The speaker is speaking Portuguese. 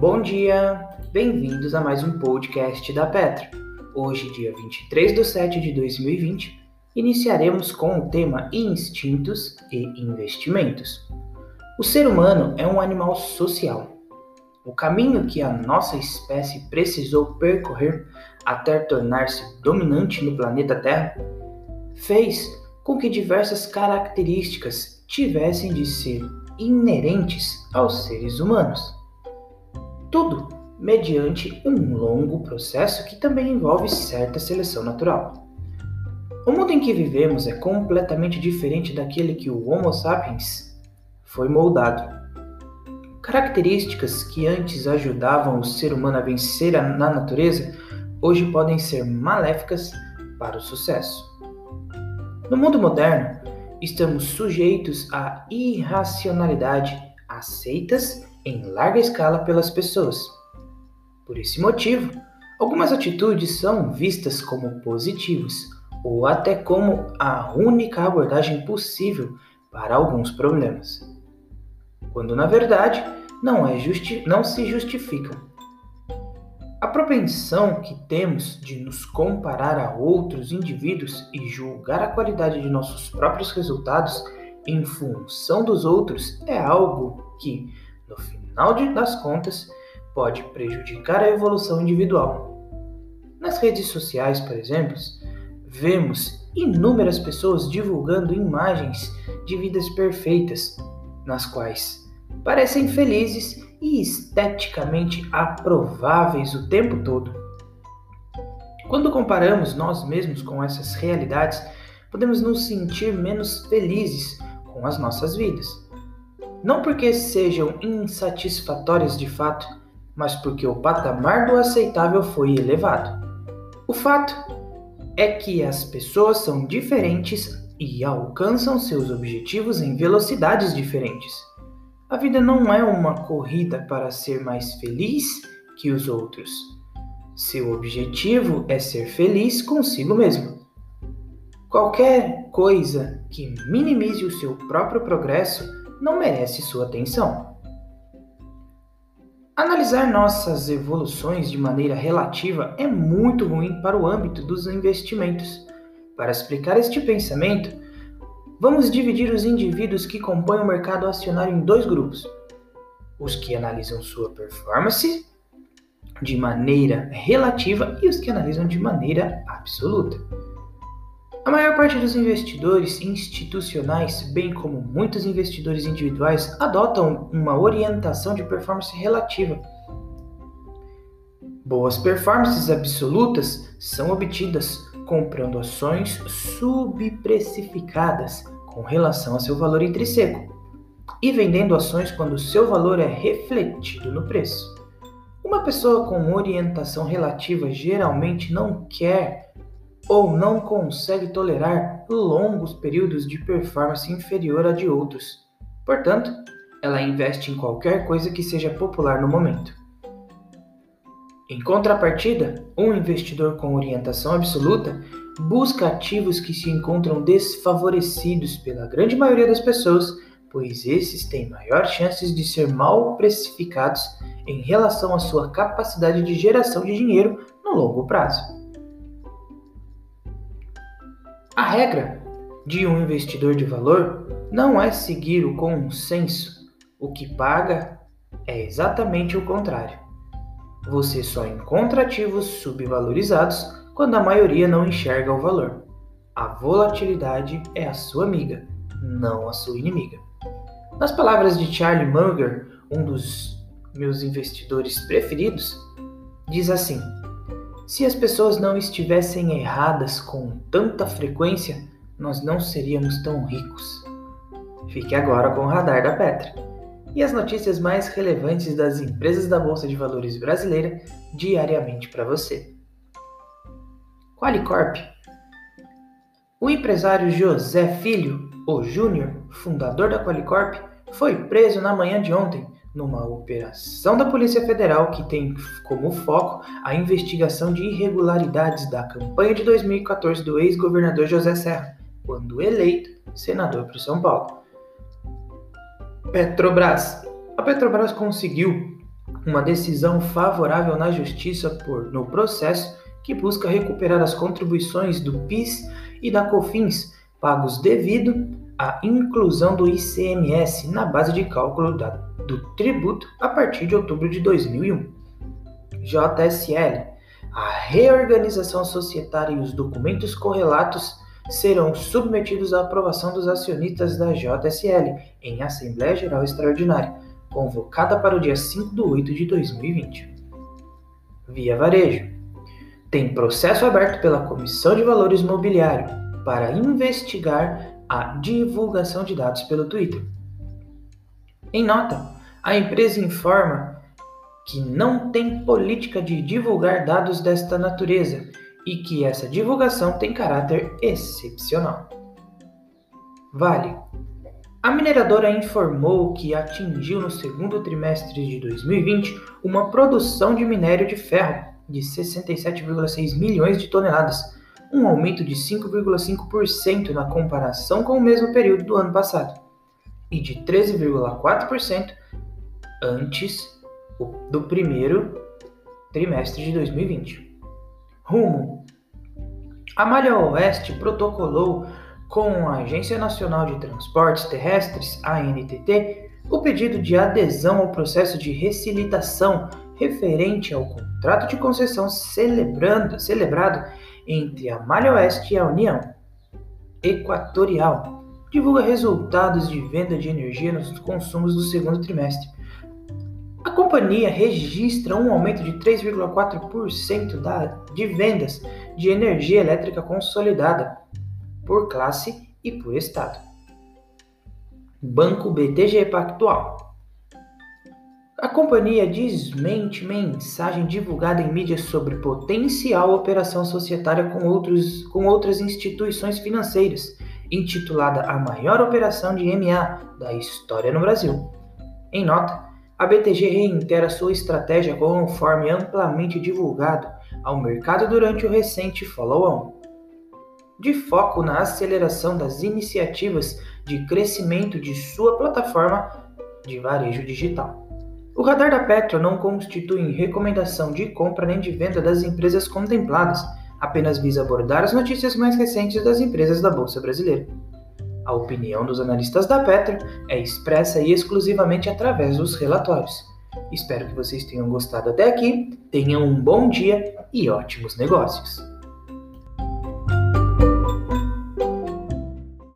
Bom dia, bem-vindos a mais um podcast da Petra. Hoje, dia 23 de 7 de 2020, iniciaremos com o tema Instintos e Investimentos. O ser humano é um animal social. O caminho que a nossa espécie precisou percorrer até tornar-se dominante no planeta Terra fez com que diversas características tivessem de ser inerentes aos seres humanos. Tudo mediante um longo processo que também envolve certa seleção natural. O mundo em que vivemos é completamente diferente daquele que o Homo sapiens foi moldado. Características que antes ajudavam o ser humano a vencer na natureza hoje podem ser maléficas para o sucesso. No mundo moderno, estamos sujeitos à irracionalidade aceitas em larga escala pelas pessoas. Por esse motivo, algumas atitudes são vistas como positivas ou até como a única abordagem possível para alguns problemas, quando na verdade não, é justi não se justificam. A propensão que temos de nos comparar a outros indivíduos e julgar a qualidade de nossos próprios resultados em função dos outros é algo que, no final das contas, pode prejudicar a evolução individual. Nas redes sociais, por exemplo, vemos inúmeras pessoas divulgando imagens de vidas perfeitas, nas quais parecem felizes e esteticamente aprováveis o tempo todo. Quando comparamos nós mesmos com essas realidades, podemos nos sentir menos felizes com as nossas vidas. Não porque sejam insatisfatórias de fato, mas porque o patamar do aceitável foi elevado. O fato é que as pessoas são diferentes e alcançam seus objetivos em velocidades diferentes. A vida não é uma corrida para ser mais feliz que os outros. Seu objetivo é ser feliz consigo mesmo. Qualquer coisa que minimize o seu próprio progresso não merece sua atenção. Analisar nossas evoluções de maneira relativa é muito ruim para o âmbito dos investimentos. Para explicar este pensamento, vamos dividir os indivíduos que compõem o mercado acionário em dois grupos: os que analisam sua performance de maneira relativa e os que analisam de maneira absoluta. A maior parte dos investidores institucionais, bem como muitos investidores individuais, adotam uma orientação de performance relativa. Boas performances absolutas são obtidas comprando ações subprecificadas com relação a seu valor intrínseco e vendendo ações quando seu valor é refletido no preço. Uma pessoa com orientação relativa geralmente não quer ou não consegue tolerar longos períodos de performance inferior a de outros. Portanto, ela investe em qualquer coisa que seja popular no momento. Em contrapartida, um investidor com orientação absoluta busca ativos que se encontram desfavorecidos pela grande maioria das pessoas, pois esses têm maior chances de ser mal precificados em relação à sua capacidade de geração de dinheiro no longo prazo. A regra de um investidor de valor não é seguir o consenso. O que paga é exatamente o contrário. Você só encontra ativos subvalorizados quando a maioria não enxerga o valor. A volatilidade é a sua amiga, não a sua inimiga. Nas palavras de Charlie Munger, um dos meus investidores preferidos, diz assim: se as pessoas não estivessem erradas com tanta frequência, nós não seríamos tão ricos. Fique agora com o radar da Petra e as notícias mais relevantes das empresas da Bolsa de Valores brasileira diariamente para você. Qualicorp. O empresário José Filho, o Júnior, fundador da Qualicorp, foi preso na manhã de ontem numa operação da Polícia Federal que tem como foco a investigação de irregularidades da campanha de 2014 do ex-governador José Serra, quando eleito senador para São Paulo. Petrobras. A Petrobras conseguiu uma decisão favorável na justiça por no processo que busca recuperar as contribuições do PIS e da COFINS pagos devido à inclusão do ICMS na base de cálculo da, do tributo a partir de outubro de 2001. JSL. A reorganização societária e os documentos correlatos serão submetidos à aprovação dos acionistas da JSL em Assembleia Geral Extraordinária, convocada para o dia 5 de 8 de 2020. Via Varejo. Tem processo aberto pela Comissão de Valores Mobiliário para investigar a divulgação de dados pelo Twitter. Em nota, a empresa informa que não tem política de divulgar dados desta natureza e que essa divulgação tem caráter excepcional. Vale. A mineradora informou que atingiu no segundo trimestre de 2020 uma produção de minério de ferro de 67,6 milhões de toneladas, um aumento de 5,5% na comparação com o mesmo período do ano passado, e de 13,4% antes do primeiro trimestre de 2020. Rumo. A Malha Oeste protocolou com a Agência Nacional de Transportes Terrestres, ANTT, o pedido de adesão ao processo de recilitação referente ao contrato de concessão celebrado entre a Malha Oeste e a União Equatorial. Divulga resultados de venda de energia nos consumos do segundo trimestre. A companhia registra um aumento de 3,4% de vendas de energia elétrica consolidada por classe e por estado. Banco BTG Pactual. A companhia desmente mensagem divulgada em mídias sobre potencial operação societária com, outros, com outras instituições financeiras, intitulada A Maior Operação de MA da História no Brasil. Em nota, a BTG reitera sua estratégia conforme amplamente divulgado ao mercado durante o recente follow-on, de foco na aceleração das iniciativas de crescimento de sua plataforma de varejo digital. O radar da Petro não constitui recomendação de compra nem de venda das empresas contempladas, apenas visa abordar as notícias mais recentes das empresas da Bolsa Brasileira. A opinião dos analistas da Petro é expressa exclusivamente através dos relatórios. Espero que vocês tenham gostado até aqui, tenham um bom dia e ótimos negócios!